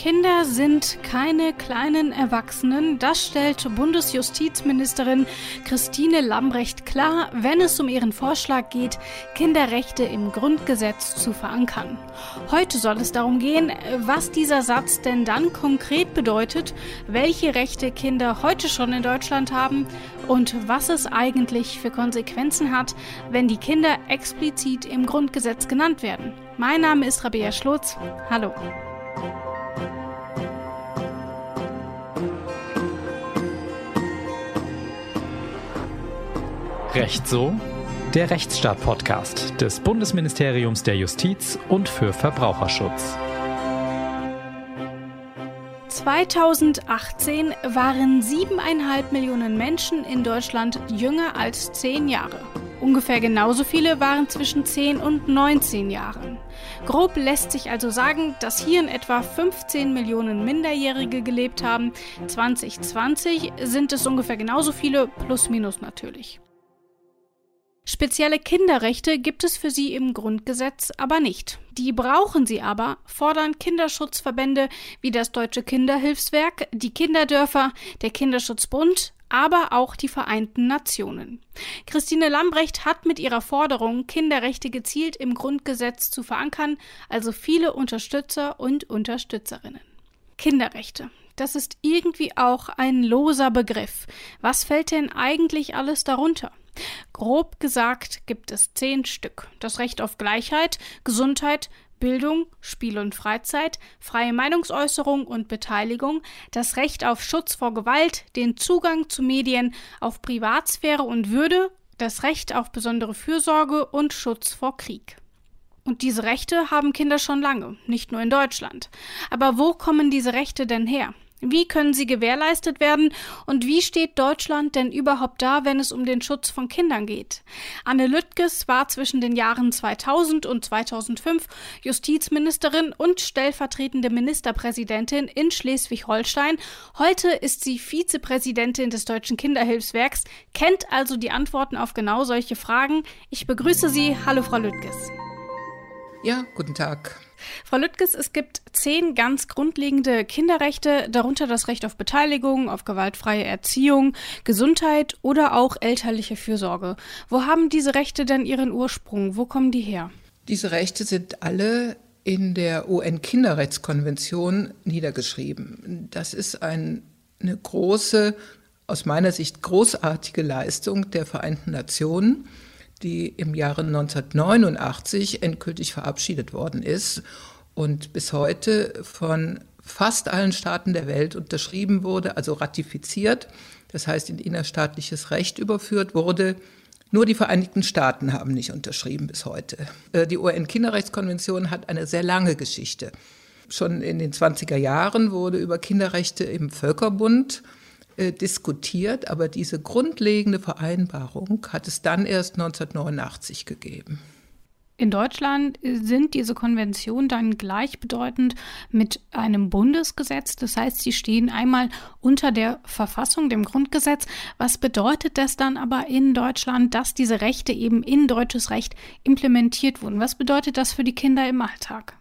Kinder sind keine kleinen Erwachsenen. Das stellt Bundesjustizministerin Christine Lambrecht klar, wenn es um ihren Vorschlag geht, Kinderrechte im Grundgesetz zu verankern. Heute soll es darum gehen, was dieser Satz denn dann konkret bedeutet, welche Rechte Kinder heute schon in Deutschland haben und was es eigentlich für Konsequenzen hat, wenn die Kinder explizit im Grundgesetz genannt werden. Mein Name ist Rabea Schlotz. Hallo. Recht so? Der Rechtsstaat-Podcast des Bundesministeriums der Justiz und für Verbraucherschutz. 2018 waren siebeneinhalb Millionen Menschen in Deutschland jünger als zehn Jahre. Ungefähr genauso viele waren zwischen 10 und 19 Jahren. Grob lässt sich also sagen, dass hier in etwa 15 Millionen Minderjährige gelebt haben. 2020 sind es ungefähr genauso viele, plus minus natürlich. Spezielle Kinderrechte gibt es für sie im Grundgesetz aber nicht. Die brauchen sie aber, fordern Kinderschutzverbände wie das Deutsche Kinderhilfswerk, die Kinderdörfer, der Kinderschutzbund, aber auch die Vereinten Nationen. Christine Lambrecht hat mit ihrer Forderung, Kinderrechte gezielt im Grundgesetz zu verankern, also viele Unterstützer und Unterstützerinnen. Kinderrechte. Das ist irgendwie auch ein loser Begriff. Was fällt denn eigentlich alles darunter? Grob gesagt gibt es zehn Stück. Das Recht auf Gleichheit, Gesundheit, Bildung, Spiel und Freizeit, freie Meinungsäußerung und Beteiligung, das Recht auf Schutz vor Gewalt, den Zugang zu Medien, auf Privatsphäre und Würde, das Recht auf besondere Fürsorge und Schutz vor Krieg. Und diese Rechte haben Kinder schon lange, nicht nur in Deutschland. Aber wo kommen diese Rechte denn her? Wie können sie gewährleistet werden und wie steht Deutschland denn überhaupt da, wenn es um den Schutz von Kindern geht? Anne Lüttges war zwischen den Jahren 2000 und 2005 Justizministerin und stellvertretende Ministerpräsidentin in Schleswig-Holstein. Heute ist sie Vizepräsidentin des Deutschen Kinderhilfswerks, kennt also die Antworten auf genau solche Fragen. Ich begrüße Sie. Hallo, Frau Lüttges. Ja, guten Tag. Frau Lüttges, es gibt zehn ganz grundlegende Kinderrechte, darunter das Recht auf Beteiligung, auf gewaltfreie Erziehung, Gesundheit oder auch elterliche Fürsorge. Wo haben diese Rechte denn ihren Ursprung? Wo kommen die her? Diese Rechte sind alle in der UN-Kinderrechtskonvention niedergeschrieben. Das ist ein, eine große, aus meiner Sicht großartige Leistung der Vereinten Nationen die im Jahre 1989 endgültig verabschiedet worden ist und bis heute von fast allen Staaten der Welt unterschrieben wurde, also ratifiziert, das heißt in innerstaatliches Recht überführt wurde. Nur die Vereinigten Staaten haben nicht unterschrieben bis heute. Äh, die UN-Kinderrechtskonvention hat eine sehr lange Geschichte. Schon in den 20er Jahren wurde über Kinderrechte im Völkerbund äh, diskutiert, aber diese grundlegende Vereinbarung hat es dann erst 1989 gegeben. In Deutschland sind diese Konventionen dann gleichbedeutend mit einem Bundesgesetz. Das heißt, sie stehen einmal unter der Verfassung, dem Grundgesetz. Was bedeutet das dann aber in Deutschland, dass diese Rechte eben in deutsches Recht implementiert wurden? Was bedeutet das für die Kinder im Alltag?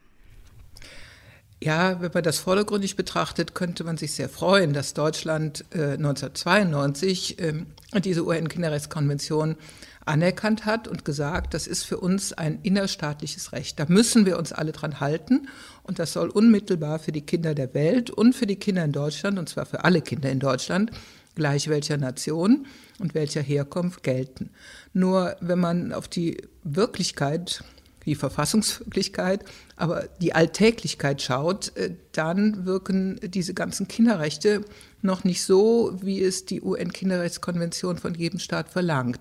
Ja, wenn man das vordergründig betrachtet, könnte man sich sehr freuen, dass Deutschland äh, 1992 äh, diese UN-Kinderrechtskonvention anerkannt hat und gesagt, das ist für uns ein innerstaatliches Recht. Da müssen wir uns alle dran halten und das soll unmittelbar für die Kinder der Welt und für die Kinder in Deutschland, und zwar für alle Kinder in Deutschland, gleich welcher Nation und welcher Herkunft gelten. Nur wenn man auf die Wirklichkeit die Verfassungswirklichkeit, aber die Alltäglichkeit schaut, äh, dann wirken diese ganzen Kinderrechte noch nicht so, wie es die UN-Kinderrechtskonvention von jedem Staat verlangt.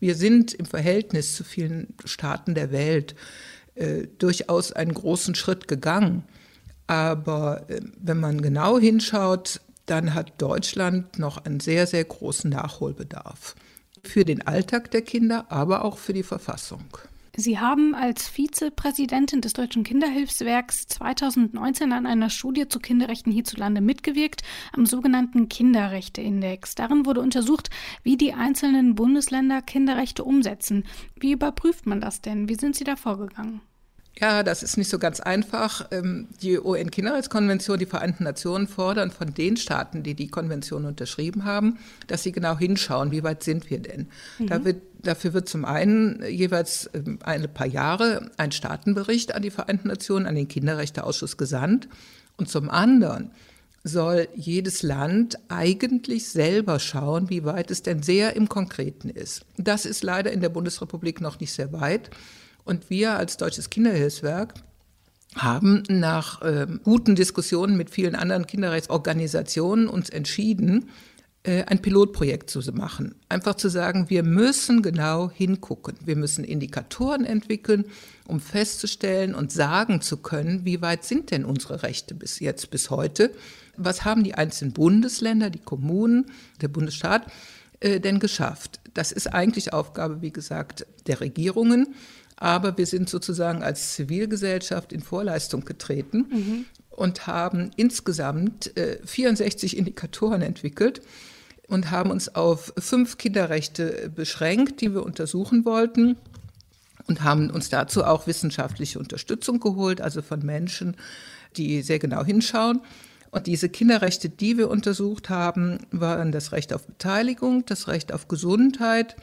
Wir sind im Verhältnis zu vielen Staaten der Welt äh, durchaus einen großen Schritt gegangen. Aber äh, wenn man genau hinschaut, dann hat Deutschland noch einen sehr, sehr großen Nachholbedarf. Für den Alltag der Kinder, aber auch für die Verfassung. Sie haben als Vizepräsidentin des Deutschen Kinderhilfswerks 2019 an einer Studie zu Kinderrechten hierzulande mitgewirkt, am sogenannten Kinderrechteindex. Darin wurde untersucht, wie die einzelnen Bundesländer Kinderrechte umsetzen. Wie überprüft man das denn? Wie sind Sie da vorgegangen? Ja, das ist nicht so ganz einfach. Ähm, die UN-Kinderrechtskonvention, die Vereinten Nationen fordern von den Staaten, die die Konvention unterschrieben haben, dass sie genau hinschauen, wie weit sind wir denn. Mhm. Da wird, dafür wird zum einen jeweils ähm, ein paar Jahre ein Staatenbericht an die Vereinten Nationen, an den Kinderrechteausschuss gesandt. Und zum anderen soll jedes Land eigentlich selber schauen, wie weit es denn sehr im Konkreten ist. Das ist leider in der Bundesrepublik noch nicht sehr weit. Und wir als Deutsches Kinderhilfswerk haben nach äh, guten Diskussionen mit vielen anderen Kinderrechtsorganisationen uns entschieden, ein Pilotprojekt zu machen. Einfach zu sagen, wir müssen genau hingucken. Wir müssen Indikatoren entwickeln, um festzustellen und sagen zu können, wie weit sind denn unsere Rechte bis jetzt, bis heute. Was haben die einzelnen Bundesländer, die Kommunen, der Bundesstaat äh, denn geschafft? Das ist eigentlich Aufgabe, wie gesagt, der Regierungen. Aber wir sind sozusagen als Zivilgesellschaft in Vorleistung getreten mhm. und haben insgesamt äh, 64 Indikatoren entwickelt und haben uns auf fünf Kinderrechte beschränkt, die wir untersuchen wollten und haben uns dazu auch wissenschaftliche Unterstützung geholt, also von Menschen, die sehr genau hinschauen. Und diese Kinderrechte, die wir untersucht haben, waren das Recht auf Beteiligung, das Recht auf Gesundheit,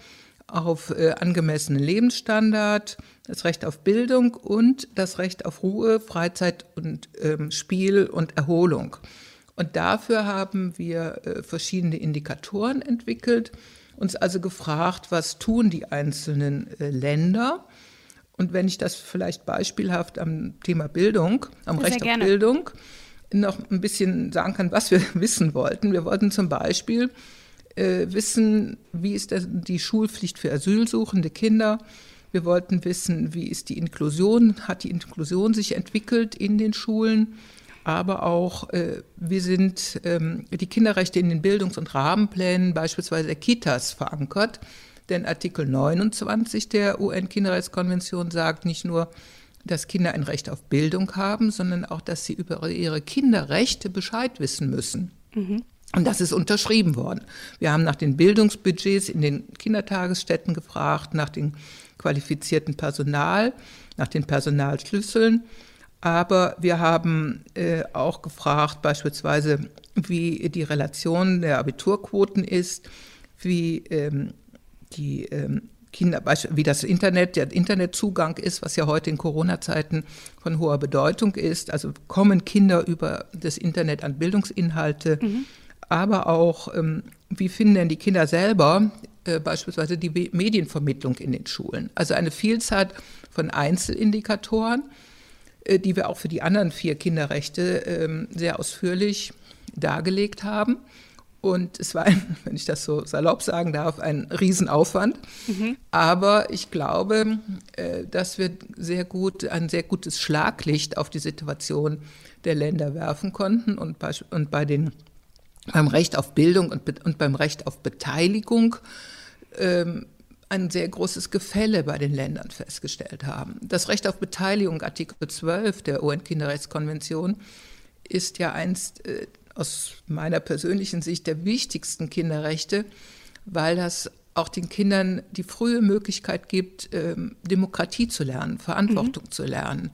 auf äh, angemessenen Lebensstandard, das Recht auf Bildung und das Recht auf Ruhe, Freizeit und ähm, Spiel und Erholung. Und dafür haben wir äh, verschiedene Indikatoren entwickelt, uns also gefragt, was tun die einzelnen äh, Länder. Und wenn ich das vielleicht beispielhaft am Thema Bildung, am Sehr Recht gerne. auf Bildung, noch ein bisschen sagen kann, was wir wissen wollten. Wir wollten zum Beispiel äh, wissen, wie ist die Schulpflicht für asylsuchende Kinder. Wir wollten wissen, wie ist die Inklusion, hat die Inklusion sich entwickelt in den Schulen, aber auch, äh, wie sind ähm, die Kinderrechte in den Bildungs- und Rahmenplänen beispielsweise der Kitas verankert. Denn Artikel 29 der UN-Kinderrechtskonvention sagt nicht nur, dass Kinder ein Recht auf Bildung haben, sondern auch, dass sie über ihre Kinderrechte Bescheid wissen müssen. Mhm. Und das ist unterschrieben worden. Wir haben nach den Bildungsbudgets in den Kindertagesstätten gefragt, nach dem qualifizierten Personal, nach den Personalschlüsseln. Aber wir haben äh, auch gefragt, beispielsweise, wie die Relation der Abiturquoten ist, wie ähm, die ähm, Kinder, wie das Internet, der Internetzugang ist, was ja heute in Corona-Zeiten von hoher Bedeutung ist. Also kommen Kinder über das Internet an Bildungsinhalte. Mhm aber auch, ähm, wie finden denn die Kinder selber äh, beispielsweise die Medienvermittlung in den Schulen? Also eine Vielzahl von Einzelindikatoren, die wir auch für die anderen vier Kinderrechte ähm, sehr ausführlich dargelegt haben. Und es war, wenn ich das so salopp sagen darf, ein Riesenaufwand. Mhm. Aber ich glaube, äh, dass wir sehr gut, ein sehr gutes Schlaglicht auf die Situation der Länder werfen konnten. Und bei, und bei den beim Recht auf Bildung und, und beim Recht auf Beteiligung ähm, ein sehr großes Gefälle bei den Ländern festgestellt haben. Das Recht auf Beteiligung, Artikel 12 der UN-Kinderrechtskonvention, ist ja einst äh, aus meiner persönlichen Sicht der wichtigsten Kinderrechte, weil das auch den Kindern die frühe Möglichkeit gibt, ähm, Demokratie zu lernen, Verantwortung mhm. zu lernen.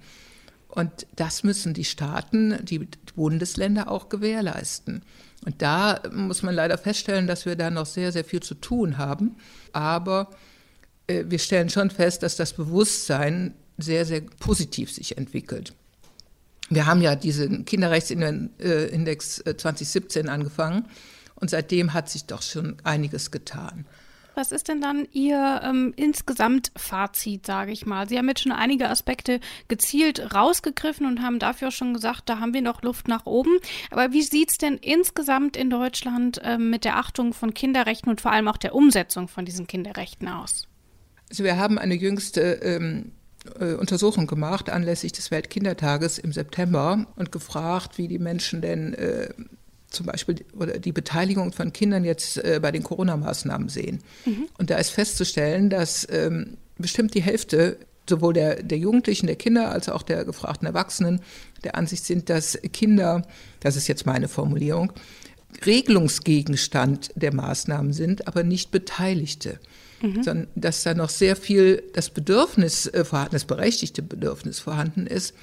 Und das müssen die Staaten, die Bundesländer auch gewährleisten. Und da muss man leider feststellen, dass wir da noch sehr, sehr viel zu tun haben. Aber wir stellen schon fest, dass das Bewusstsein sehr, sehr positiv sich entwickelt. Wir haben ja diesen Kinderrechtsindex 2017 äh, angefangen und seitdem hat sich doch schon einiges getan. Was ist denn dann Ihr ähm, insgesamt Fazit, sage ich mal? Sie haben jetzt schon einige Aspekte gezielt rausgegriffen und haben dafür schon gesagt, da haben wir noch Luft nach oben. Aber wie sieht es denn insgesamt in Deutschland ähm, mit der Achtung von Kinderrechten und vor allem auch der Umsetzung von diesen Kinderrechten aus? Also wir haben eine jüngste ähm, äh, Untersuchung gemacht anlässlich des Weltkindertages im September und gefragt, wie die Menschen denn äh, zum Beispiel oder die Beteiligung von Kindern jetzt äh, bei den Corona-Maßnahmen sehen. Mhm. Und da ist festzustellen, dass ähm, bestimmt die Hälfte sowohl der, der Jugendlichen, der Kinder als auch der gefragten Erwachsenen der Ansicht sind, dass Kinder, das ist jetzt meine Formulierung, Regelungsgegenstand der Maßnahmen sind, aber nicht Beteiligte. Mhm. dass da noch sehr viel das Bedürfnis äh, vorhanden, das berechtigte Bedürfnis vorhanden ist,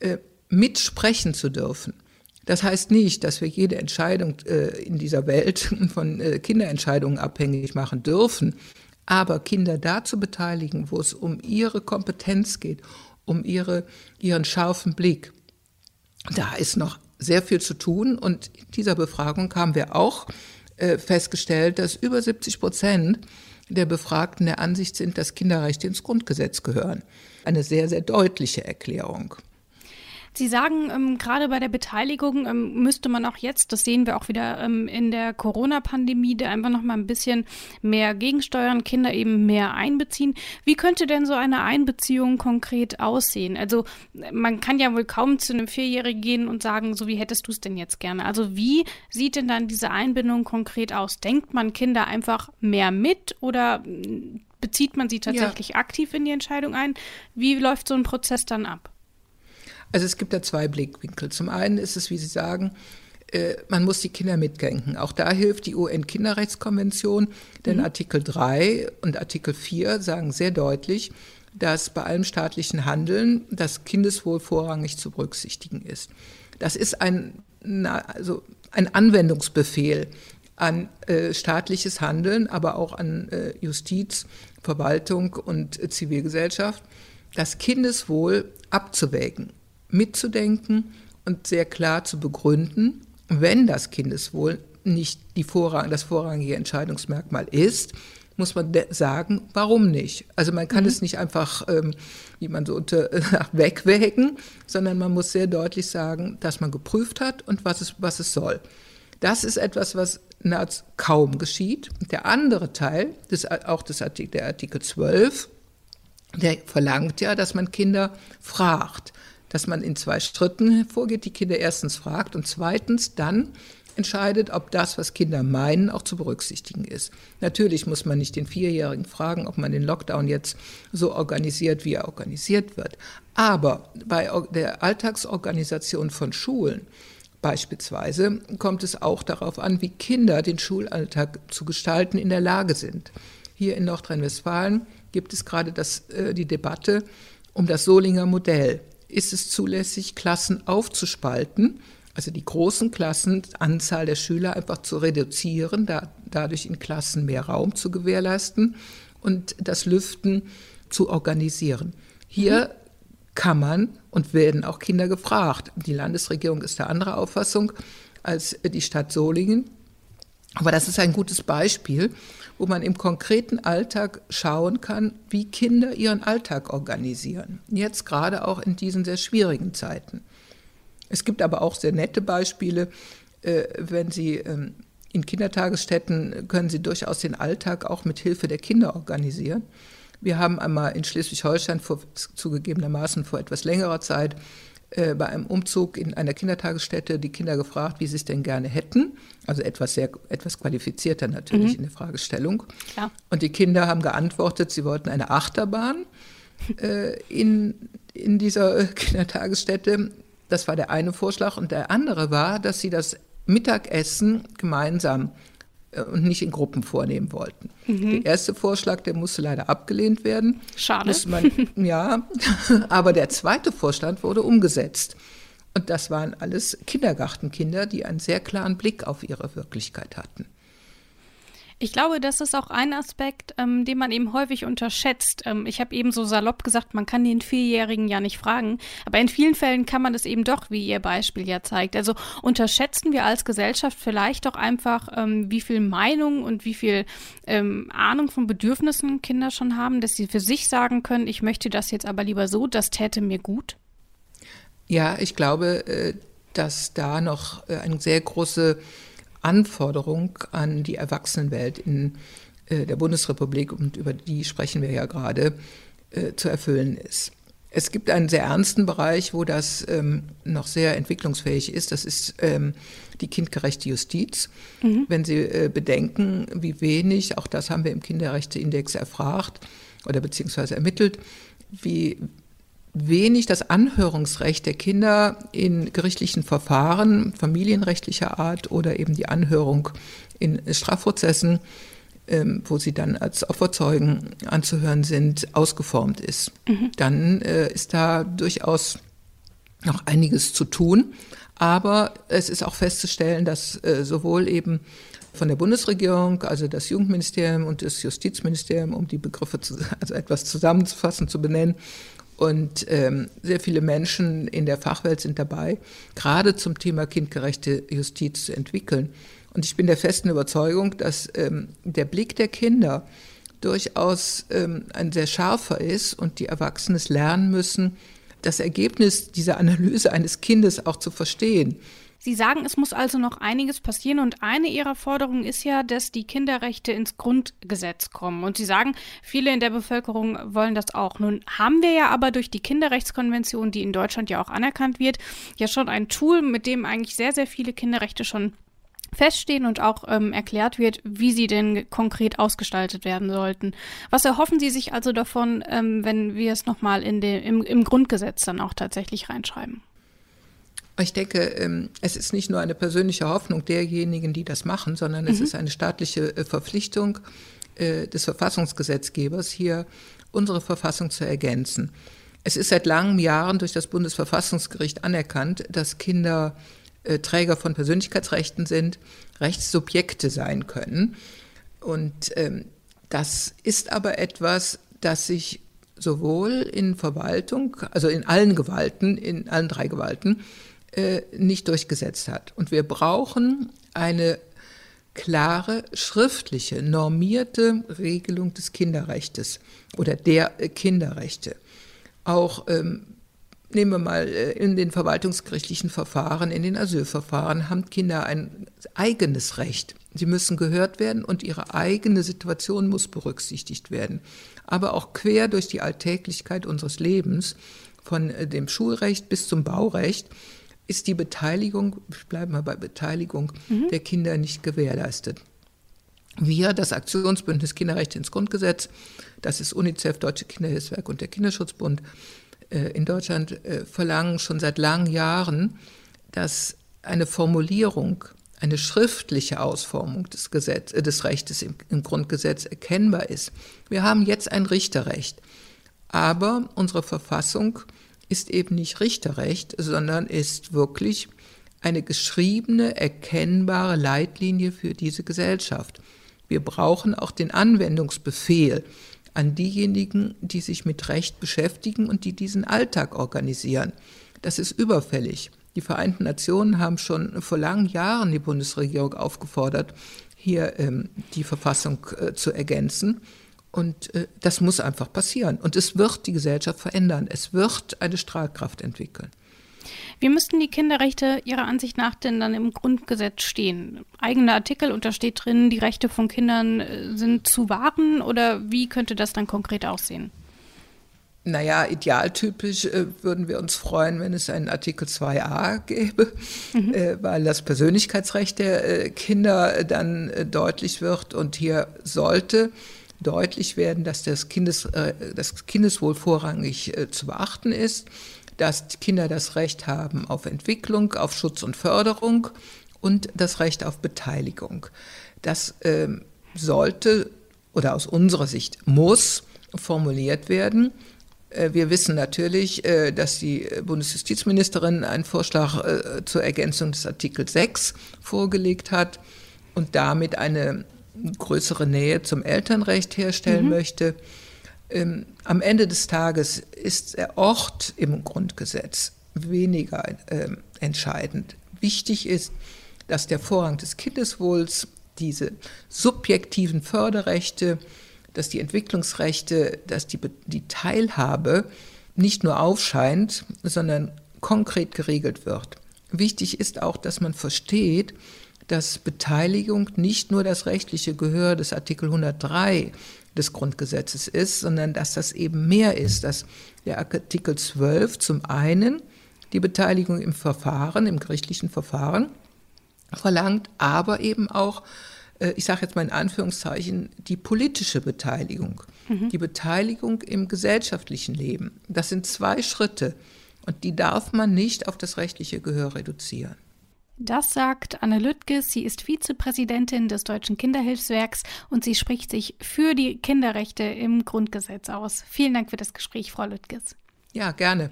äh, mitsprechen zu dürfen. Das heißt nicht, dass wir jede Entscheidung äh, in dieser Welt von äh, Kinderentscheidungen abhängig machen dürfen, aber Kinder da zu beteiligen, wo es um ihre Kompetenz geht, um ihre, ihren scharfen Blick, da ist noch sehr viel zu tun. Und in dieser Befragung haben wir auch äh, festgestellt, dass über 70 Prozent der Befragten der Ansicht sind, dass Kinderrechte ins Grundgesetz gehören. Eine sehr, sehr deutliche Erklärung. Sie sagen, ähm, gerade bei der Beteiligung ähm, müsste man auch jetzt, das sehen wir auch wieder ähm, in der Corona-Pandemie, da einfach noch mal ein bisschen mehr gegensteuern, Kinder eben mehr einbeziehen. Wie könnte denn so eine Einbeziehung konkret aussehen? Also man kann ja wohl kaum zu einem Vierjährigen gehen und sagen, so wie hättest du es denn jetzt gerne? Also wie sieht denn dann diese Einbindung konkret aus? Denkt man Kinder einfach mehr mit oder mm, bezieht man sie tatsächlich ja. aktiv in die Entscheidung ein? Wie läuft so ein Prozess dann ab? Also es gibt da zwei Blickwinkel. Zum einen ist es, wie Sie sagen, äh, man muss die Kinder mitdenken. Auch da hilft die UN-Kinderrechtskonvention, denn mhm. Artikel 3 und Artikel 4 sagen sehr deutlich, dass bei allem staatlichen Handeln das Kindeswohl vorrangig zu berücksichtigen ist. Das ist ein, also ein Anwendungsbefehl an äh, staatliches Handeln, aber auch an äh, Justiz, Verwaltung und äh, Zivilgesellschaft, das Kindeswohl abzuwägen mitzudenken und sehr klar zu begründen, wenn das Kindeswohl nicht die Vorrang, das vorrangige Entscheidungsmerkmal ist, muss man sagen, warum nicht? Also man kann mhm. es nicht einfach, ähm, wie man so unter, wegwägen, sondern man muss sehr deutlich sagen, dass man geprüft hat und was es, was es soll. Das ist etwas, was nahezu kaum geschieht. Der andere Teil, des, auch des Artikel, der Artikel 12, der verlangt ja, dass man Kinder fragt dass man in zwei Schritten vorgeht, die Kinder erstens fragt und zweitens dann entscheidet, ob das, was Kinder meinen, auch zu berücksichtigen ist. Natürlich muss man nicht den Vierjährigen fragen, ob man den Lockdown jetzt so organisiert, wie er organisiert wird. Aber bei der Alltagsorganisation von Schulen beispielsweise kommt es auch darauf an, wie Kinder den Schulalltag zu gestalten in der Lage sind. Hier in Nordrhein-Westfalen gibt es gerade das, äh, die Debatte um das Solinger Modell ist es zulässig, Klassen aufzuspalten, also die großen Klassen, Anzahl der Schüler einfach zu reduzieren, da, dadurch in Klassen mehr Raum zu gewährleisten und das Lüften zu organisieren. Hier mhm. kann man und werden auch Kinder gefragt. Die Landesregierung ist der anderer Auffassung als die Stadt Solingen. Aber das ist ein gutes Beispiel, wo man im konkreten Alltag schauen kann, wie Kinder ihren Alltag organisieren. Jetzt gerade auch in diesen sehr schwierigen Zeiten. Es gibt aber auch sehr nette Beispiele, äh, wenn Sie ähm, in Kindertagesstätten können Sie durchaus den Alltag auch mit Hilfe der Kinder organisieren. Wir haben einmal in Schleswig-Holstein zugegebenermaßen vor etwas längerer Zeit äh, bei einem Umzug in einer Kindertagesstätte die Kinder gefragt, wie sie es denn gerne hätten. Also etwas sehr, etwas qualifizierter natürlich mhm. in der Fragestellung. Klar. Und die Kinder haben geantwortet, sie wollten eine Achterbahn äh, in, in dieser Kindertagesstätte. Das war der eine Vorschlag. Und der andere war, dass sie das Mittagessen gemeinsam äh, und nicht in Gruppen vornehmen wollten. Mhm. Der erste Vorschlag, der musste leider abgelehnt werden. Schade. Man, ja, aber der zweite Vorschlag wurde umgesetzt. Und das waren alles Kindergartenkinder, die einen sehr klaren Blick auf ihre Wirklichkeit hatten. Ich glaube, das ist auch ein Aspekt, ähm, den man eben häufig unterschätzt. Ähm, ich habe eben so salopp gesagt, man kann den Vierjährigen ja nicht fragen, aber in vielen Fällen kann man das eben doch, wie Ihr Beispiel ja zeigt. Also unterschätzen wir als Gesellschaft vielleicht doch einfach, ähm, wie viel Meinung und wie viel ähm, Ahnung von Bedürfnissen Kinder schon haben, dass sie für sich sagen können, ich möchte das jetzt aber lieber so, das täte mir gut. Ja, ich glaube, äh, dass da noch äh, eine sehr große Anforderung an die Erwachsenenwelt in äh, der Bundesrepublik, und über die sprechen wir ja gerade, äh, zu erfüllen ist. Es gibt einen sehr ernsten Bereich, wo das ähm, noch sehr entwicklungsfähig ist. Das ist ähm, die kindgerechte Justiz. Mhm. Wenn Sie äh, bedenken, wie wenig, auch das haben wir im Kinderrechteindex erfragt oder beziehungsweise ermittelt, wie wenig das Anhörungsrecht der Kinder in gerichtlichen Verfahren familienrechtlicher Art oder eben die Anhörung in Strafprozessen ähm, wo sie dann als Opferzeugen anzuhören sind, ausgeformt ist. Mhm. Dann äh, ist da durchaus noch einiges zu tun. Aber es ist auch festzustellen, dass äh, sowohl eben von der Bundesregierung, also das Jugendministerium und das Justizministerium, um die Begriffe zu, also etwas zusammenzufassen, zu benennen, und ähm, sehr viele Menschen in der Fachwelt sind dabei, gerade zum Thema kindgerechte Justiz zu entwickeln. Und ich bin der festen Überzeugung, dass ähm, der Blick der Kinder durchaus ähm, ein sehr scharfer ist und die Erwachsenen lernen müssen, das Ergebnis dieser Analyse eines Kindes auch zu verstehen. Sie sagen, es muss also noch einiges passieren und eine Ihrer Forderungen ist ja, dass die Kinderrechte ins Grundgesetz kommen. Und Sie sagen, viele in der Bevölkerung wollen das auch. Nun haben wir ja aber durch die Kinderrechtskonvention, die in Deutschland ja auch anerkannt wird, ja schon ein Tool, mit dem eigentlich sehr, sehr viele Kinderrechte schon feststehen und auch ähm, erklärt wird, wie sie denn konkret ausgestaltet werden sollten. Was erhoffen Sie sich also davon, ähm, wenn wir es nochmal im, im Grundgesetz dann auch tatsächlich reinschreiben? Ich denke, ähm, es ist nicht nur eine persönliche Hoffnung derjenigen, die das machen, sondern es mhm. ist eine staatliche äh, Verpflichtung äh, des Verfassungsgesetzgebers, hier unsere Verfassung zu ergänzen. Es ist seit langen Jahren durch das Bundesverfassungsgericht anerkannt, dass Kinder äh, Träger von Persönlichkeitsrechten sind, Rechtssubjekte sein können. Und ähm, das ist aber etwas, das sich sowohl in Verwaltung, also in allen Gewalten, in allen drei Gewalten, äh, nicht durchgesetzt hat. Und wir brauchen eine klare, schriftliche, normierte Regelung des Kinderrechtes oder der Kinderrechte. Auch ähm, nehmen wir mal äh, in den verwaltungsgerichtlichen Verfahren, in den Asylverfahren haben Kinder ein eigenes Recht. Sie müssen gehört werden und ihre eigene Situation muss berücksichtigt werden. Aber auch quer durch die Alltäglichkeit unseres Lebens, von äh, dem Schulrecht bis zum Baurecht, ist die Beteiligung, ich bleibe mal bei Beteiligung mhm. der Kinder nicht gewährleistet. Wir, das Aktionsbündnis Kinderrechte ins Grundgesetz, das ist UNICEF, Deutsche Kinderhilfswerk und der Kinderschutzbund äh, in Deutschland, äh, verlangen schon seit langen Jahren, dass eine Formulierung, eine schriftliche Ausformung des, Gesetz, äh, des Rechtes im, im Grundgesetz erkennbar ist. Wir haben jetzt ein Richterrecht, aber unsere Verfassung ist eben nicht Richterrecht, sondern ist wirklich eine geschriebene, erkennbare Leitlinie für diese Gesellschaft. Wir brauchen auch den Anwendungsbefehl an diejenigen, die sich mit Recht beschäftigen und die diesen Alltag organisieren. Das ist überfällig. Die Vereinten Nationen haben schon vor langen Jahren die Bundesregierung aufgefordert, hier ähm, die Verfassung äh, zu ergänzen. Und äh, das muss einfach passieren. Und es wird die Gesellschaft verändern. Es wird eine Strahlkraft entwickeln. Wie müssten die Kinderrechte Ihrer Ansicht nach denn dann im Grundgesetz stehen? Eigener Artikel und da steht drin, die Rechte von Kindern äh, sind zu wahren oder wie könnte das dann konkret aussehen? Naja, idealtypisch äh, würden wir uns freuen, wenn es einen Artikel 2a gäbe, mhm. äh, weil das Persönlichkeitsrecht der äh, Kinder dann äh, deutlich wird und hier sollte deutlich werden, dass das, Kindes, äh, das Kindeswohl vorrangig äh, zu beachten ist, dass Kinder das Recht haben auf Entwicklung, auf Schutz und Förderung und das Recht auf Beteiligung. Das äh, sollte oder aus unserer Sicht muss formuliert werden. Äh, wir wissen natürlich, dass die Bundesjustizministerin einen Vorschlag zur Ergänzung des Artikel 6 vorgelegt hat und damit eine größere Nähe zum Elternrecht herstellen mhm. möchte. Ähm, am Ende des Tages ist der Ort im Grundgesetz weniger äh, entscheidend. Wichtig ist, dass der Vorrang des Kindeswohls, diese subjektiven Förderrechte, dass die Entwicklungsrechte, dass die, die Teilhabe nicht nur aufscheint, sondern konkret geregelt wird. Wichtig ist auch, dass man versteht, dass Beteiligung nicht nur das rechtliche Gehör des Artikel 103 des Grundgesetzes ist, sondern dass das eben mehr ist, dass der Artikel 12 zum einen die Beteiligung im Verfahren, im gerichtlichen Verfahren verlangt, aber eben auch, äh, ich sage jetzt mal in Anführungszeichen, die politische Beteiligung, mhm. die Beteiligung im gesellschaftlichen Leben. Das sind zwei Schritte und die darf man nicht auf das rechtliche Gehör reduzieren. Das sagt Anne Lüttges. Sie ist Vizepräsidentin des Deutschen Kinderhilfswerks und sie spricht sich für die Kinderrechte im Grundgesetz aus. Vielen Dank für das Gespräch, Frau Lüttges. Ja, gerne.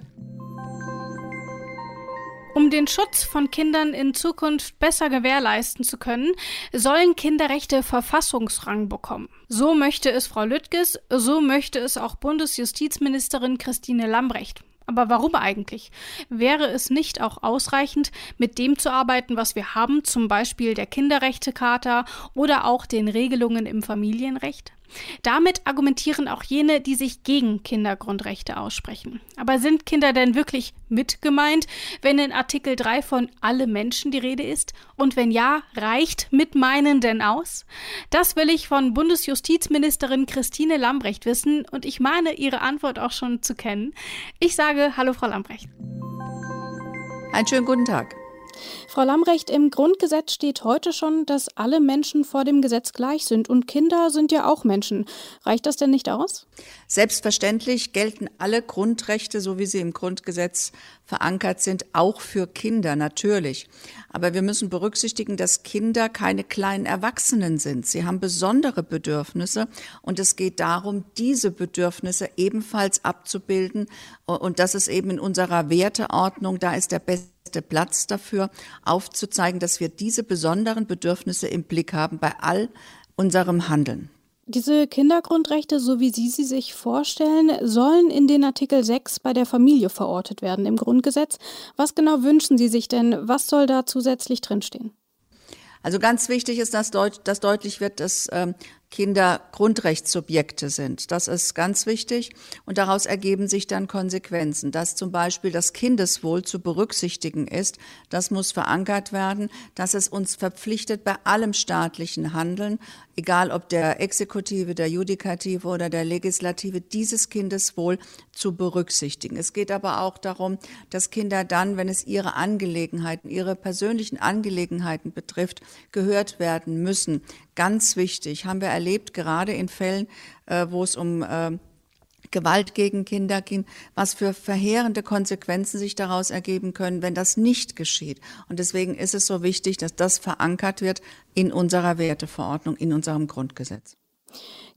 Um den Schutz von Kindern in Zukunft besser gewährleisten zu können, sollen Kinderrechte Verfassungsrang bekommen. So möchte es Frau Lüttges, so möchte es auch Bundesjustizministerin Christine Lambrecht. Aber warum eigentlich? Wäre es nicht auch ausreichend, mit dem zu arbeiten, was wir haben, zum Beispiel der Kinderrechtecharta oder auch den Regelungen im Familienrecht? Damit argumentieren auch jene, die sich gegen Kindergrundrechte aussprechen. Aber sind Kinder denn wirklich mit gemeint, wenn in Artikel 3 von alle Menschen die Rede ist? Und wenn ja, reicht mit meinen denn aus? Das will ich von Bundesjustizministerin Christine Lambrecht wissen und ich meine ihre Antwort auch schon zu kennen. Ich sage Hallo, Frau Lambrecht. Einen schönen guten Tag. Frau Lamrecht, im Grundgesetz steht heute schon, dass alle Menschen vor dem Gesetz gleich sind und Kinder sind ja auch Menschen. Reicht das denn nicht aus? Selbstverständlich gelten alle Grundrechte, so wie sie im Grundgesetz verankert sind, auch für Kinder, natürlich. Aber wir müssen berücksichtigen, dass Kinder keine kleinen Erwachsenen sind. Sie haben besondere Bedürfnisse und es geht darum, diese Bedürfnisse ebenfalls abzubilden. Und das ist eben in unserer Werteordnung, da ist der beste Platz dafür, aufzuzeigen, dass wir diese besonderen Bedürfnisse im Blick haben bei all unserem Handeln. Diese Kindergrundrechte, so wie Sie sie sich vorstellen, sollen in den Artikel 6 bei der Familie verortet werden im Grundgesetz. Was genau wünschen Sie sich denn? Was soll da zusätzlich drinstehen? Also ganz wichtig ist, dass, deut dass deutlich wird, dass ähm, Kinder Grundrechtssubjekte sind. Das ist ganz wichtig und daraus ergeben sich dann Konsequenzen, dass zum Beispiel das Kindeswohl zu berücksichtigen ist. Das muss verankert werden, dass es uns verpflichtet, bei allem staatlichen Handeln, egal ob der Exekutive, der Judikative oder der Legislative, dieses Kindeswohl zu berücksichtigen. Es geht aber auch darum, dass Kinder dann, wenn es ihre Angelegenheiten, ihre persönlichen Angelegenheiten betrifft, gehört werden müssen. Ganz wichtig, haben wir erlebt, gerade in Fällen, äh, wo es um äh, Gewalt gegen Kinder ging, was für verheerende Konsequenzen sich daraus ergeben können, wenn das nicht geschieht. Und deswegen ist es so wichtig, dass das verankert wird in unserer Werteverordnung, in unserem Grundgesetz.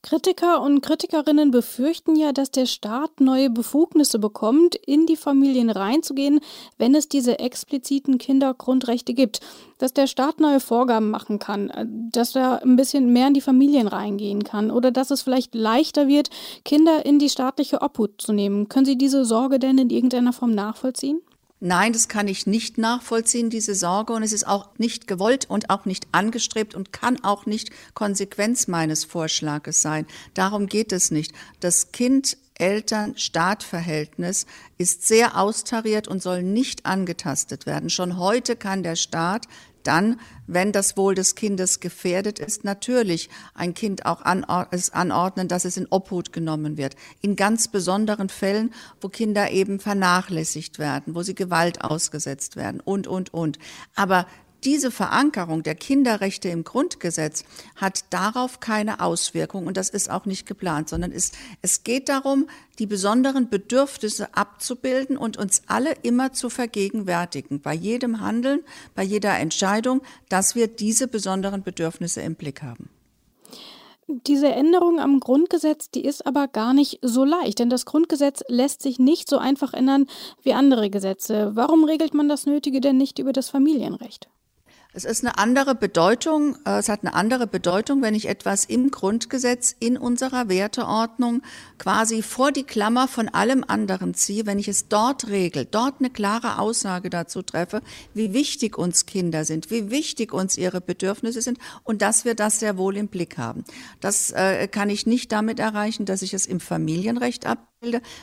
Kritiker und Kritikerinnen befürchten ja, dass der Staat neue Befugnisse bekommt, in die Familien reinzugehen, wenn es diese expliziten Kindergrundrechte gibt. Dass der Staat neue Vorgaben machen kann, äh, dass er ein bisschen mehr in die Familien reingehen kann oder dass es vielleicht leichter wird, Kinder in die staatliche Obhut zu nehmen. Können Sie diese Sorge denn in irgendeiner Form nachvollziehen? Nein, das kann ich nicht nachvollziehen, diese Sorge. Und es ist auch nicht gewollt und auch nicht angestrebt und kann auch nicht Konsequenz meines Vorschlages sein. Darum geht es nicht. Das Kind Eltern-Staat-Verhältnis ist sehr austariert und soll nicht angetastet werden. Schon heute kann der Staat dann, wenn das Wohl des Kindes gefährdet ist, natürlich ein Kind auch anordnen, dass es in Obhut genommen wird. In ganz besonderen Fällen, wo Kinder eben vernachlässigt werden, wo sie Gewalt ausgesetzt werden und, und, und. Aber diese Verankerung der Kinderrechte im Grundgesetz hat darauf keine Auswirkung und das ist auch nicht geplant, sondern es, es geht darum, die besonderen Bedürfnisse abzubilden und uns alle immer zu vergegenwärtigen, bei jedem Handeln, bei jeder Entscheidung, dass wir diese besonderen Bedürfnisse im Blick haben. Diese Änderung am Grundgesetz, die ist aber gar nicht so leicht, denn das Grundgesetz lässt sich nicht so einfach ändern wie andere Gesetze. Warum regelt man das Nötige denn nicht über das Familienrecht? Es ist eine andere Bedeutung, äh, es hat eine andere Bedeutung, wenn ich etwas im Grundgesetz, in unserer Werteordnung quasi vor die Klammer von allem anderen ziehe, wenn ich es dort regel, dort eine klare Aussage dazu treffe, wie wichtig uns Kinder sind, wie wichtig uns ihre Bedürfnisse sind und dass wir das sehr wohl im Blick haben. Das äh, kann ich nicht damit erreichen, dass ich es im Familienrecht ab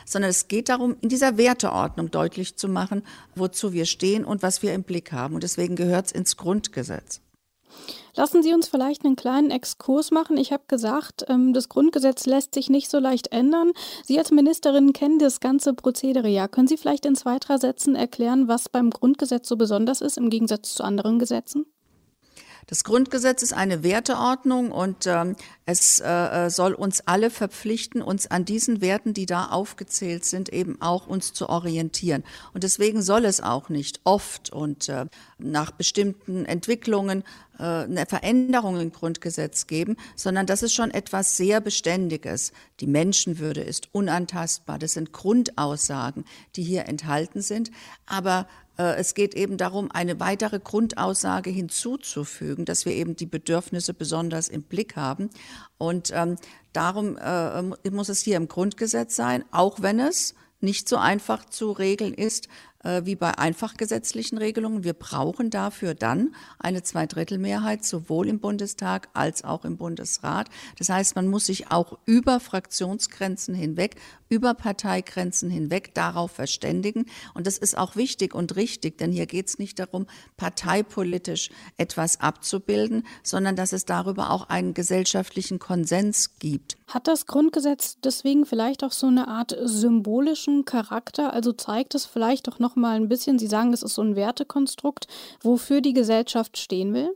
sondern es geht darum, in dieser Werteordnung deutlich zu machen, wozu wir stehen und was wir im Blick haben. Und deswegen gehört es ins Grundgesetz. Lassen Sie uns vielleicht einen kleinen Exkurs machen. Ich habe gesagt, ähm, das Grundgesetz lässt sich nicht so leicht ändern. Sie als Ministerin kennen das ganze Prozedere ja. Können Sie vielleicht in zwei, drei Sätzen erklären, was beim Grundgesetz so besonders ist im Gegensatz zu anderen Gesetzen? Das Grundgesetz ist eine Werteordnung und ähm, es äh, soll uns alle verpflichten, uns an diesen Werten, die da aufgezählt sind, eben auch uns zu orientieren. Und deswegen soll es auch nicht oft und äh, nach bestimmten Entwicklungen äh, eine Veränderung im Grundgesetz geben, sondern das ist schon etwas sehr Beständiges. Die Menschenwürde ist unantastbar. Das sind Grundaussagen, die hier enthalten sind. Aber äh, es geht eben darum, eine weitere Grundaussage hinzuzufügen, dass wir eben die Bedürfnisse besonders im Blick haben. Und ähm, darum äh, muss es hier im Grundgesetz sein, auch wenn es nicht so einfach zu regeln ist, äh, wie bei einfach gesetzlichen Regelungen. Wir brauchen dafür dann eine Zweidrittelmehrheit sowohl im Bundestag als auch im Bundesrat. Das heißt, man muss sich auch über Fraktionsgrenzen hinweg, über Parteigrenzen hinweg darauf verständigen. Und das ist auch wichtig und richtig, denn hier geht es nicht darum, parteipolitisch etwas abzubilden, sondern dass es darüber auch einen gesellschaftlichen Konsens gibt. Hat das Grundgesetz deswegen vielleicht auch so eine Art symbolischen Charakter? Also zeigt es vielleicht auch noch noch mal ein bisschen, Sie sagen, es ist so ein Wertekonstrukt, wofür die Gesellschaft stehen will?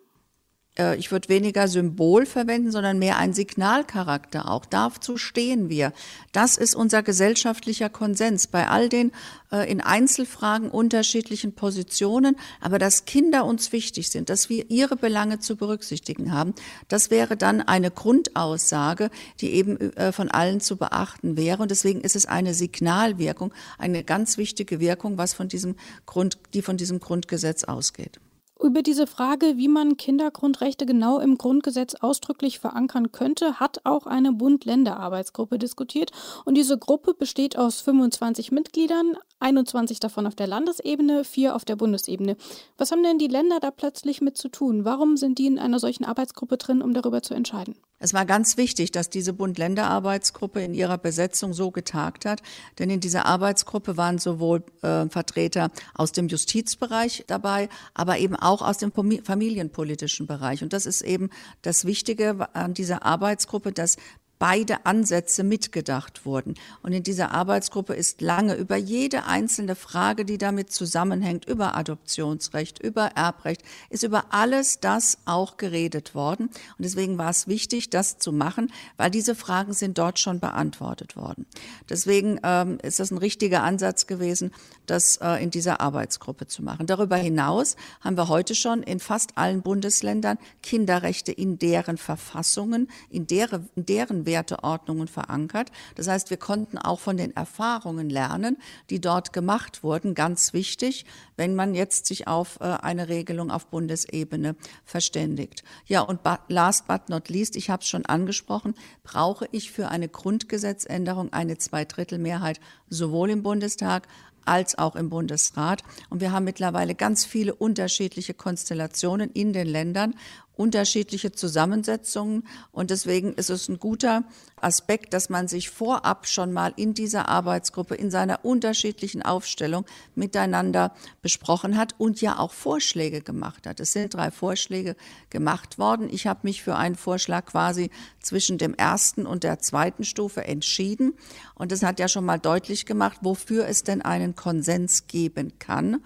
Äh, ich würde weniger Symbol verwenden, sondern mehr ein Signalcharakter auch. Dazu stehen wir. Das ist unser gesellschaftlicher Konsens bei all den äh, in Einzelfragen unterschiedlichen Positionen. Aber dass Kinder uns wichtig sind, dass wir ihre Belange zu berücksichtigen haben, das wäre dann eine Grundaussage, die eben äh, von allen zu beachten wäre. Und deswegen ist es eine Signalwirkung, eine ganz wichtige Wirkung, was von diesem Grund, die von diesem Grundgesetz ausgeht. Über diese Frage, wie man Kindergrundrechte genau im Grundgesetz ausdrücklich verankern könnte, hat auch eine Bund-Länder-Arbeitsgruppe diskutiert. Und diese Gruppe besteht aus 25 Mitgliedern, 21 davon auf der Landesebene, vier auf der Bundesebene. Was haben denn die Länder da plötzlich mit zu tun? Warum sind die in einer solchen Arbeitsgruppe drin, um darüber zu entscheiden? Es war ganz wichtig, dass diese Bund-Länder-Arbeitsgruppe in ihrer Besetzung so getagt hat, denn in dieser Arbeitsgruppe waren sowohl äh, Vertreter aus dem Justizbereich dabei, aber eben auch aus dem familienpolitischen Bereich. Und das ist eben das Wichtige an dieser Arbeitsgruppe, dass beide Ansätze mitgedacht wurden. Und in dieser Arbeitsgruppe ist lange über jede einzelne Frage, die damit zusammenhängt, über Adoptionsrecht, über Erbrecht, ist über alles das auch geredet worden. Und deswegen war es wichtig, das zu machen, weil diese Fragen sind dort schon beantwortet worden. Deswegen ähm, ist das ein richtiger Ansatz gewesen, das äh, in dieser Arbeitsgruppe zu machen. Darüber hinaus haben wir heute schon in fast allen Bundesländern Kinderrechte in deren Verfassungen, in deren, in deren Werteordnungen verankert. Das heißt, wir konnten auch von den Erfahrungen lernen, die dort gemacht wurden. Ganz wichtig, wenn man jetzt sich auf äh, eine Regelung auf Bundesebene verständigt. Ja, und last but not least, ich habe es schon angesprochen, brauche ich für eine Grundgesetzänderung eine Zweidrittelmehrheit sowohl im Bundestag als auch im Bundesrat. Und wir haben mittlerweile ganz viele unterschiedliche Konstellationen in den Ländern unterschiedliche Zusammensetzungen. Und deswegen ist es ein guter Aspekt, dass man sich vorab schon mal in dieser Arbeitsgruppe in seiner unterschiedlichen Aufstellung miteinander besprochen hat und ja auch Vorschläge gemacht hat. Es sind drei Vorschläge gemacht worden. Ich habe mich für einen Vorschlag quasi zwischen dem ersten und der zweiten Stufe entschieden. Und das hat ja schon mal deutlich gemacht, wofür es denn einen Konsens geben kann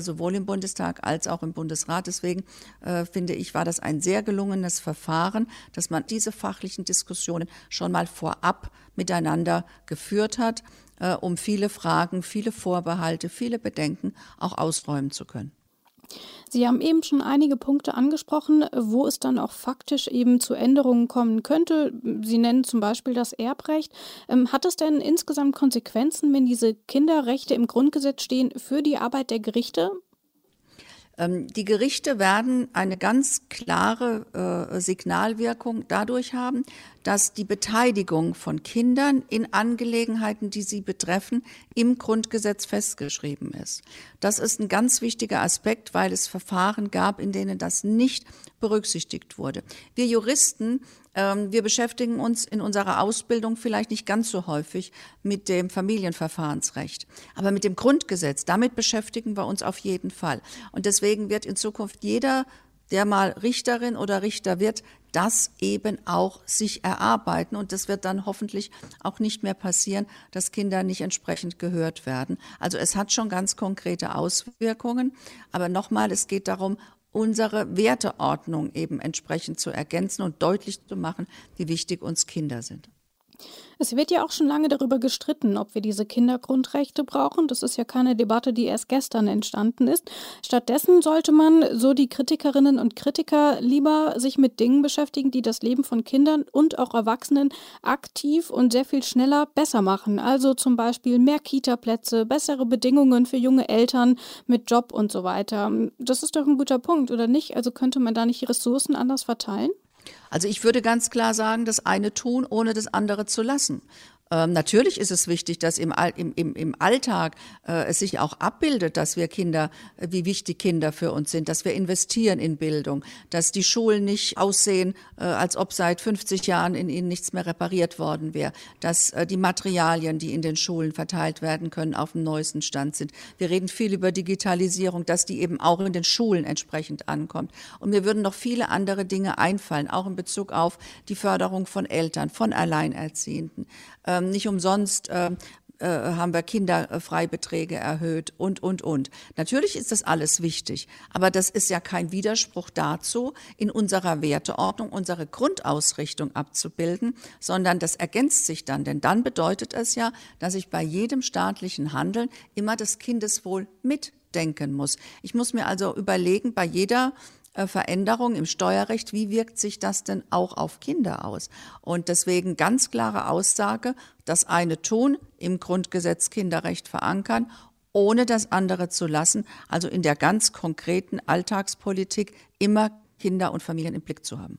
sowohl im Bundestag als auch im Bundesrat. Deswegen äh, finde ich, war das ein sehr gelungenes Verfahren, dass man diese fachlichen Diskussionen schon mal vorab miteinander geführt hat, äh, um viele Fragen, viele Vorbehalte, viele Bedenken auch ausräumen zu können. Sie haben eben schon einige Punkte angesprochen, wo es dann auch faktisch eben zu Änderungen kommen könnte. Sie nennen zum Beispiel das Erbrecht. Ähm, hat es denn insgesamt Konsequenzen, wenn diese Kinderrechte im Grundgesetz stehen, für die Arbeit der Gerichte? Ähm, die Gerichte werden eine ganz klare äh, Signalwirkung dadurch haben, dass die Beteiligung von Kindern in Angelegenheiten, die sie betreffen, im Grundgesetz festgeschrieben ist. Das ist ein ganz wichtiger Aspekt, weil es Verfahren gab, in denen das nicht berücksichtigt wurde. Wir Juristen, wir beschäftigen uns in unserer Ausbildung vielleicht nicht ganz so häufig mit dem Familienverfahrensrecht, aber mit dem Grundgesetz, damit beschäftigen wir uns auf jeden Fall. Und deswegen wird in Zukunft jeder der mal Richterin oder Richter wird, das eben auch sich erarbeiten. Und das wird dann hoffentlich auch nicht mehr passieren, dass Kinder nicht entsprechend gehört werden. Also es hat schon ganz konkrete Auswirkungen. Aber nochmal, es geht darum, unsere Werteordnung eben entsprechend zu ergänzen und deutlich zu machen, wie wichtig uns Kinder sind. Es wird ja auch schon lange darüber gestritten, ob wir diese Kindergrundrechte brauchen. Das ist ja keine Debatte, die erst gestern entstanden ist. Stattdessen sollte man, so die Kritikerinnen und Kritiker, lieber sich mit Dingen beschäftigen, die das Leben von Kindern und auch Erwachsenen aktiv und sehr viel schneller besser machen. Also zum Beispiel mehr Kita-Plätze, bessere Bedingungen für junge Eltern mit Job und so weiter. Das ist doch ein guter Punkt, oder nicht? Also könnte man da nicht Ressourcen anders verteilen? Also ich würde ganz klar sagen, das eine tun, ohne das andere zu lassen. Ähm, natürlich ist es wichtig, dass im, im, im Alltag äh, es sich auch abbildet, dass wir Kinder, äh, wie wichtig Kinder für uns sind, dass wir investieren in Bildung, dass die Schulen nicht aussehen, äh, als ob seit 50 Jahren in ihnen nichts mehr repariert worden wäre, dass äh, die Materialien, die in den Schulen verteilt werden können, auf dem neuesten Stand sind. Wir reden viel über Digitalisierung, dass die eben auch in den Schulen entsprechend ankommt. Und mir würden noch viele andere Dinge einfallen, auch in Bezug auf die Förderung von Eltern, von Alleinerziehenden. Ähm, nicht umsonst ähm, äh, haben wir Kinderfreibeträge erhöht und, und, und. Natürlich ist das alles wichtig, aber das ist ja kein Widerspruch dazu, in unserer Werteordnung unsere Grundausrichtung abzubilden, sondern das ergänzt sich dann, denn dann bedeutet es ja, dass ich bei jedem staatlichen Handeln immer das Kindeswohl mitdenken muss. Ich muss mir also überlegen, bei jeder Veränderung im Steuerrecht, wie wirkt sich das denn auch auf Kinder aus? Und deswegen ganz klare Aussage, das eine tun, im Grundgesetz Kinderrecht verankern, ohne das andere zu lassen, also in der ganz konkreten Alltagspolitik immer Kinder und Familien im Blick zu haben.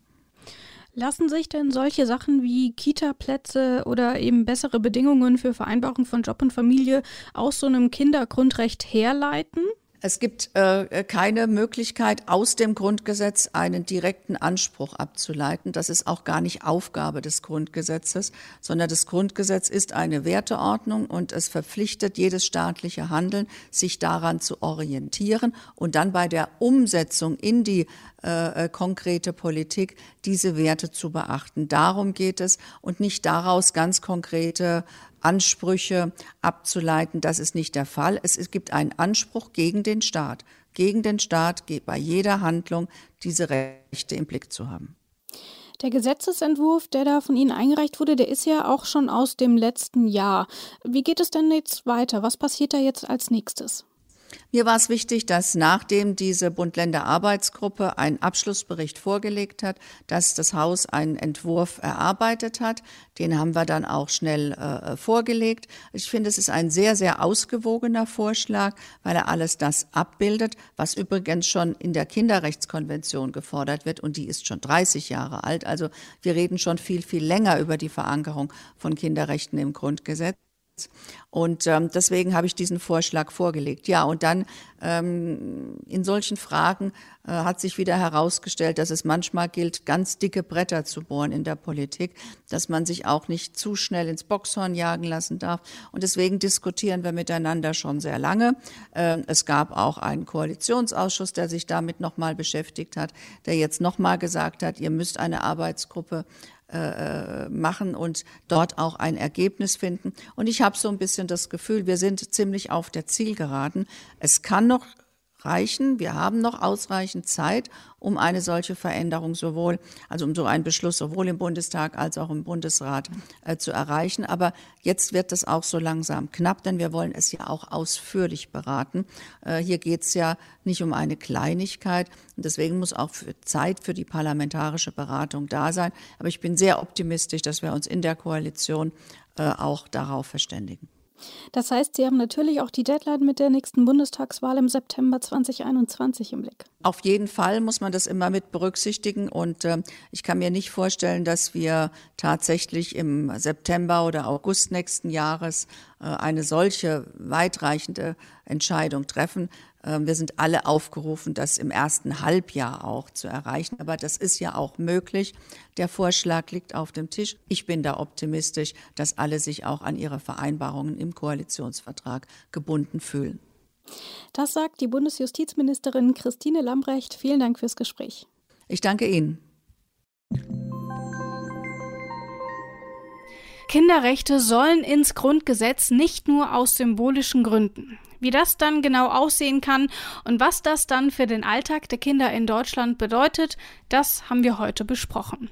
Lassen sich denn solche Sachen wie Kita-Plätze oder eben bessere Bedingungen für Vereinbarung von Job und Familie aus so einem Kindergrundrecht herleiten? Es gibt äh, keine Möglichkeit, aus dem Grundgesetz einen direkten Anspruch abzuleiten. Das ist auch gar nicht Aufgabe des Grundgesetzes, sondern das Grundgesetz ist eine Werteordnung und es verpflichtet jedes staatliche Handeln, sich daran zu orientieren und dann bei der Umsetzung in die äh, äh konkrete Politik diese Werte zu beachten. Darum geht es und nicht daraus ganz konkrete Ansprüche abzuleiten. Das ist nicht der Fall. Es, gibt einen Anspruch gegen den Staat, gegen den Staat bei jeder Handlung diese Rechte im Blick zu haben. Der Gesetzesentwurf, der da von Ihnen eingereicht wurde, der ist ja auch schon aus dem letzten Jahr. Wie geht es denn jetzt weiter? Was passiert da jetzt als nächstes? Mir war es wichtig, dass nachdem diese Bund-Länder-Arbeitsgruppe einen Abschlussbericht vorgelegt hat, dass das Haus einen Entwurf erarbeitet hat. Den haben wir dann auch schnell äh, vorgelegt. Ich finde, es ist ein sehr, sehr ausgewogener Vorschlag, weil er alles das abbildet, was übrigens schon in der Kinderrechtskonvention gefordert wird und die ist schon 30 Jahre alt. Also wir reden schon viel, viel länger über die Verankerung von Kinderrechten im Grundgesetz. Und ähm, deswegen habe ich diesen Vorschlag vorgelegt. Ja, und dann ähm, in solchen Fragen äh, hat sich wieder herausgestellt, dass es manchmal gilt, ganz dicke Bretter zu bohren in der Politik, dass man sich auch nicht zu schnell ins Boxhorn jagen lassen darf. Und deswegen diskutieren wir miteinander schon sehr lange. Äh, es gab auch einen Koalitionsausschuss, der sich damit nochmal beschäftigt hat, der jetzt nochmal gesagt hat, ihr müsst eine Arbeitsgruppe äh, machen und dort auch ein Ergebnis finden. Und ich habe so ein bisschen das Gefühl, wir sind ziemlich auf der Zielgeraden. Es kann noch reichen. Wir haben noch ausreichend Zeit, um eine solche Veränderung sowohl, also um so einen Beschluss sowohl im Bundestag als auch im Bundesrat äh, zu erreichen. Aber jetzt wird das auch so langsam knapp, denn wir wollen es ja auch ausführlich beraten. Äh, hier geht es ja nicht um eine Kleinigkeit. Und deswegen muss auch für Zeit für die parlamentarische Beratung da sein. Aber ich bin sehr optimistisch, dass wir uns in der Koalition äh, auch darauf verständigen. Das heißt, Sie haben natürlich auch die Deadline mit der nächsten Bundestagswahl im September 2021 im Blick. Auf jeden Fall muss man das immer mit berücksichtigen. Und äh, ich kann mir nicht vorstellen, dass wir tatsächlich im September oder August nächsten Jahres äh, eine solche weitreichende Entscheidung treffen. Ähm, wir sind alle aufgerufen, das im ersten Halbjahr auch zu erreichen. Aber das ist ja auch möglich. Der Vorschlag liegt auf dem Tisch. Ich bin da optimistisch, dass alle sich auch an ihre Vereinbarungen im Koalitionsvertrag gebunden fühlen. Das sagt die Bundesjustizministerin Christine Lambrecht. Vielen Dank fürs Gespräch. Ich danke Ihnen. Kinderrechte sollen ins Grundgesetz nicht nur aus symbolischen Gründen. Wie das dann genau aussehen kann und was das dann für den Alltag der Kinder in Deutschland bedeutet, das haben wir heute besprochen.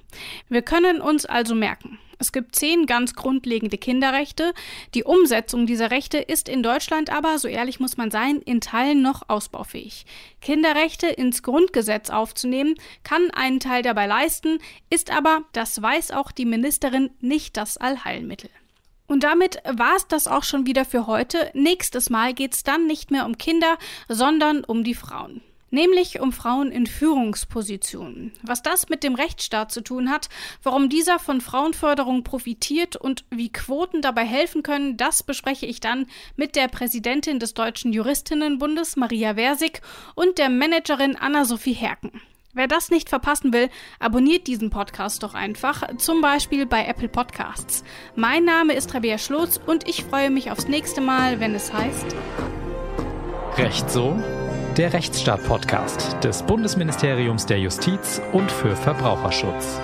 Wir können uns also merken, es gibt zehn ganz grundlegende Kinderrechte. Die Umsetzung dieser Rechte ist in Deutschland aber, so ehrlich muss man sein, in Teilen noch ausbaufähig. Kinderrechte ins Grundgesetz aufzunehmen, kann einen Teil dabei leisten, ist aber, das weiß auch die Ministerin, nicht das Allheilmittel. Und damit war es das auch schon wieder für heute. Nächstes Mal geht es dann nicht mehr um Kinder, sondern um die Frauen nämlich um Frauen in Führungspositionen. Was das mit dem Rechtsstaat zu tun hat, warum dieser von Frauenförderung profitiert und wie Quoten dabei helfen können, das bespreche ich dann mit der Präsidentin des Deutschen Juristinnenbundes Maria Versig und der Managerin Anna-Sophie Herken. Wer das nicht verpassen will, abonniert diesen Podcast doch einfach, zum Beispiel bei Apple Podcasts. Mein Name ist Rabea Schlotz und ich freue mich aufs nächste Mal, wenn es heißt Recht so der Rechtsstaat-Podcast des Bundesministeriums der Justiz und für Verbraucherschutz.